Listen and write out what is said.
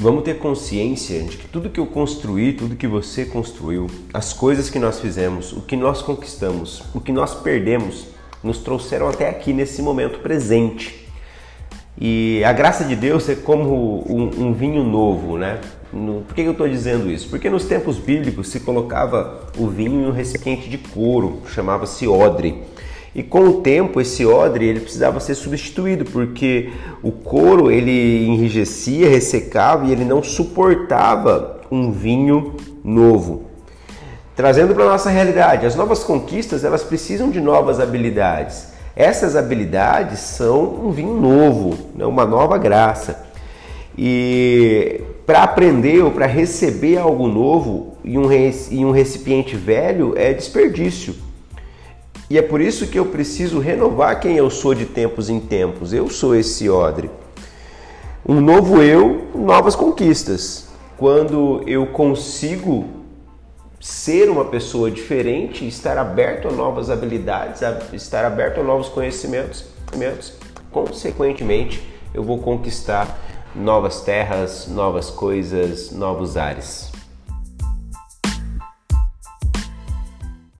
Vamos ter consciência de que tudo que eu construí, tudo que você construiu, as coisas que nós fizemos, o que nós conquistamos, o que nós perdemos, nos trouxeram até aqui nesse momento presente. E a graça de Deus é como um, um vinho novo, né? No, por que eu estou dizendo isso? Porque nos tempos bíblicos se colocava o vinho em um recipiente de couro, chamava-se odre. E com o tempo esse odre ele precisava ser substituído porque o couro ele enrijecia, ressecava e ele não suportava um vinho novo. Trazendo para nossa realidade, as novas conquistas elas precisam de novas habilidades. Essas habilidades são um vinho novo, né? uma nova graça. E para aprender ou para receber algo novo em um recipiente velho é desperdício. E é por isso que eu preciso renovar quem eu sou de tempos em tempos. Eu sou esse odre. Um novo eu, novas conquistas. Quando eu consigo ser uma pessoa diferente, estar aberto a novas habilidades, estar aberto a novos conhecimentos, consequentemente, eu vou conquistar novas terras, novas coisas, novos ares.